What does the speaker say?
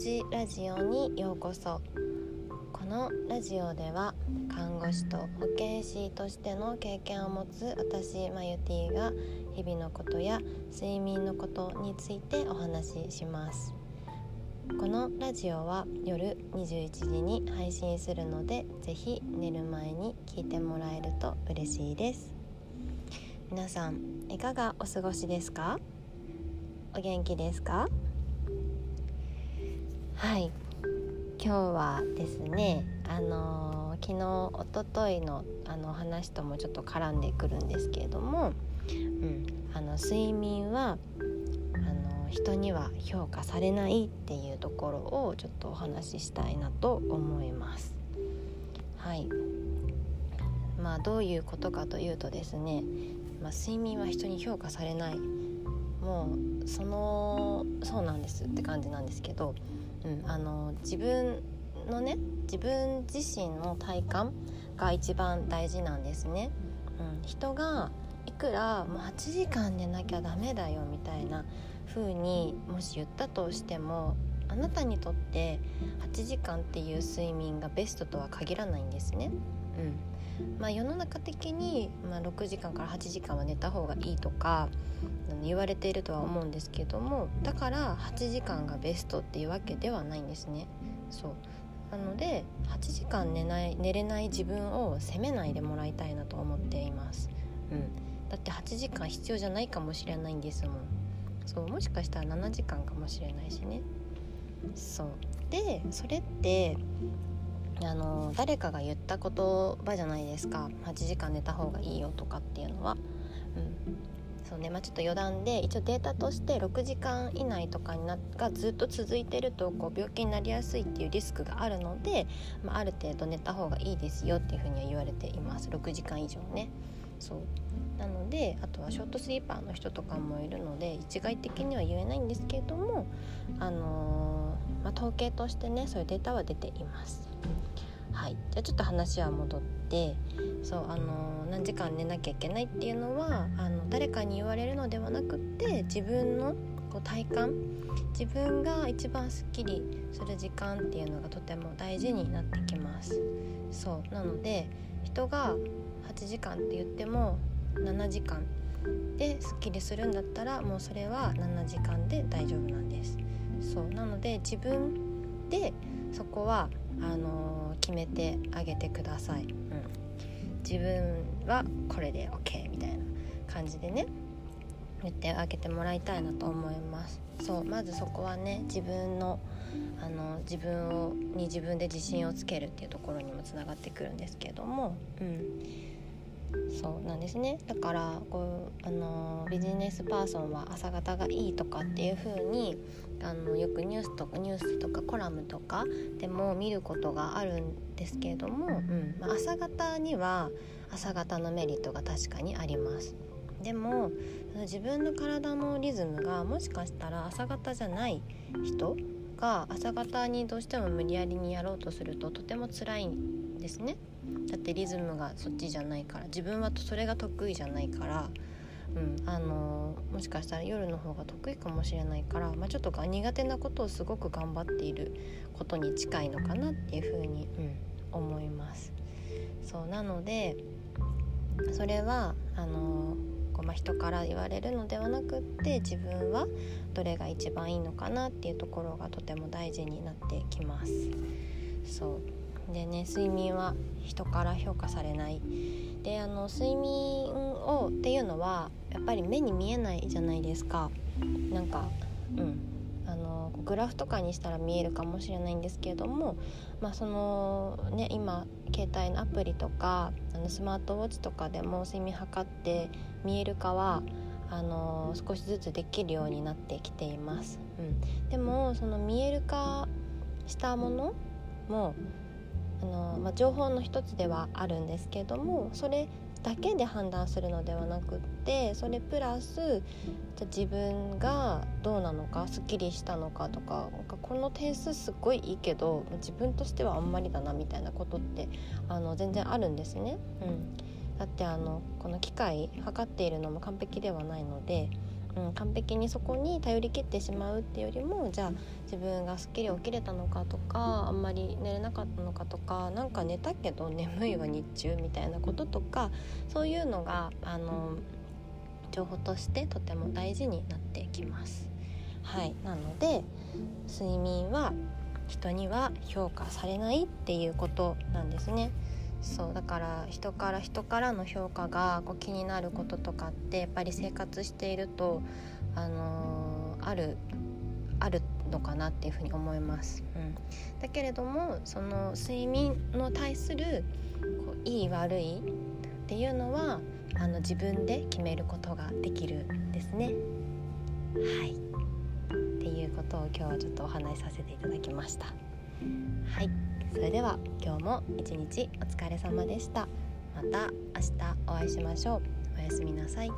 ちラジオにようこそ。このラジオでは看護師と保健師としての経験を持つ私マユティが日々のことや睡眠のことについてお話しします。このラジオは夜21時に配信するのでぜひ寝る前に聞いてもらえると嬉しいです。皆さんいかがお過ごしですか？お元気ですか？はい。今日はですねあのー、昨日おとといのあの話ともちょっと絡んでくるんですけれども、うん、あの睡眠はあの人には評価されないっていうところをちょっとお話ししたいなと思います。はい。まあ、どういうことかというとですね、まあ、睡眠は人に評価されない。もうそのそうなんですって感じなんですけど、うん、あの自分のね自分自身の体感が一番大事なんですね。うん、人がいくら8時間寝なきゃダメだよみたいな風にもし言ったとしてもあなたにとって8時間っていう睡眠がベストとは限らないんですね。うんまあ、世の中的に、まあ、6時間から8時間は寝た方がいいとか言われているとは思うんですけどもだから8時間がベストっていうわけではないんですね。そうなので8時間寝ない寝れない自分を責めないでもらいたいなと思っています。うん、だって8時間必要じゃないかもしれないんですもん。そうもしかしたら7時間かもしれないしね。そうでそれってあの誰かが言った言葉じゃないですか8時間寝た方がいいよとかっていうのは。うんそうねまあ、ちょっと余談で一応データとして6時間以内とかにながずっと続いてるとこう病気になりやすいっていうリスクがあるので、まあ、ある程度寝た方がいいですよっていうふうには言われています6時間以上ね。そう。なのであとはショートスリーパーの人とかもいるので一概的には言えないんですけれども、あのー、まあ、統計としてねそういうデータは出ています。はい、じゃあちょっと話は戻ってそうあの何時間寝なきゃいけないっていうのはあの誰かに言われるのではなくって自分のこう体感自分が一番すっきりする時間っていうのがとても大事になってきます。そう。なので人が8時間って言っても7時間ですっきりするんだったらもうそれは7時間で大丈夫なんです。そうなので自分でそこはあの決めてあげてください、うん、自分はこれで OK みたいな感じでね。言ってあげてもらいたいなと思います。そうまずそこはね自分のあの自分をに自分で自信をつけるっていうところにもつながってくるんですけどもうん。そうなんですね。だからこうあのビジネスパーソンは朝方がいいとかっていう風にあのよくニュースとかニュースとかコラムとかでも見ることがあるんですけれども、うん。まあ、朝方には朝方のメリットが確かにあります。でも自分の体のリズムがもしかしたら朝方じゃない人が朝方にどうしても無理やりにやろうとするととても辛いんですね。だってリズムがそっちじゃないから自分はそれが得意じゃないから、うんあのー、もしかしたら夜の方が得意かもしれないから、まあ、ちょっと苦手なことをすごく頑張っていることに近いのかなっていうふうに、うん、思います。そうなのでそれはあのー、こまあ、人から言われるのではなくって自分はどれが一番いいのかなっていうところがとても大事になってきます。そう。でね睡眠は人から評価されない。であの睡眠をっていうのはやっぱり目に見えないじゃないですか。なんかうん。あのグラフとかにしたら見えるかもしれないんですけれども、まあそのね、今携帯のアプリとかあのスマートウォッチとかでも睡眠測って見えるかはあの少しずつできるようになってきています。うん、でもその見える化したものもあの、まあ、情報の一つではあるんですけれどもそれだけで判断するのではなくってそれプラスじゃ自分がどうなのかすっきりしたのかとかなんかこの点数すっごいいいけど自分としてはあんまりだなみたいなことってあの全然あるんですね。うん、だってあのこの機械測っているのも完璧ではないので、うん、完璧にそこに頼りきってしまうっていうよりもじゃあ自分がすっきり起きれたのかとかあんまり寝れなかったのかとかなんか寝たけど眠いわ日中みたいなこととかそういうのがあの情報としてとても大事になってきます。はい、なので睡眠は人には評価されないっていうことなんですね。そうだから人から人からの評価がこう気になることとかってやっぱり生活していると、あのー、あるあるのかなっていうふうに思います。うん、だけれどもその睡眠の対するこういい悪いっていうのはあの自分で決めることができるんですね。はいっていうことを今日はちょっとお話しさせていただきました。はいそれでは今日も一日お疲れ様でした。また明日お会いしましょう。おやすみなさい。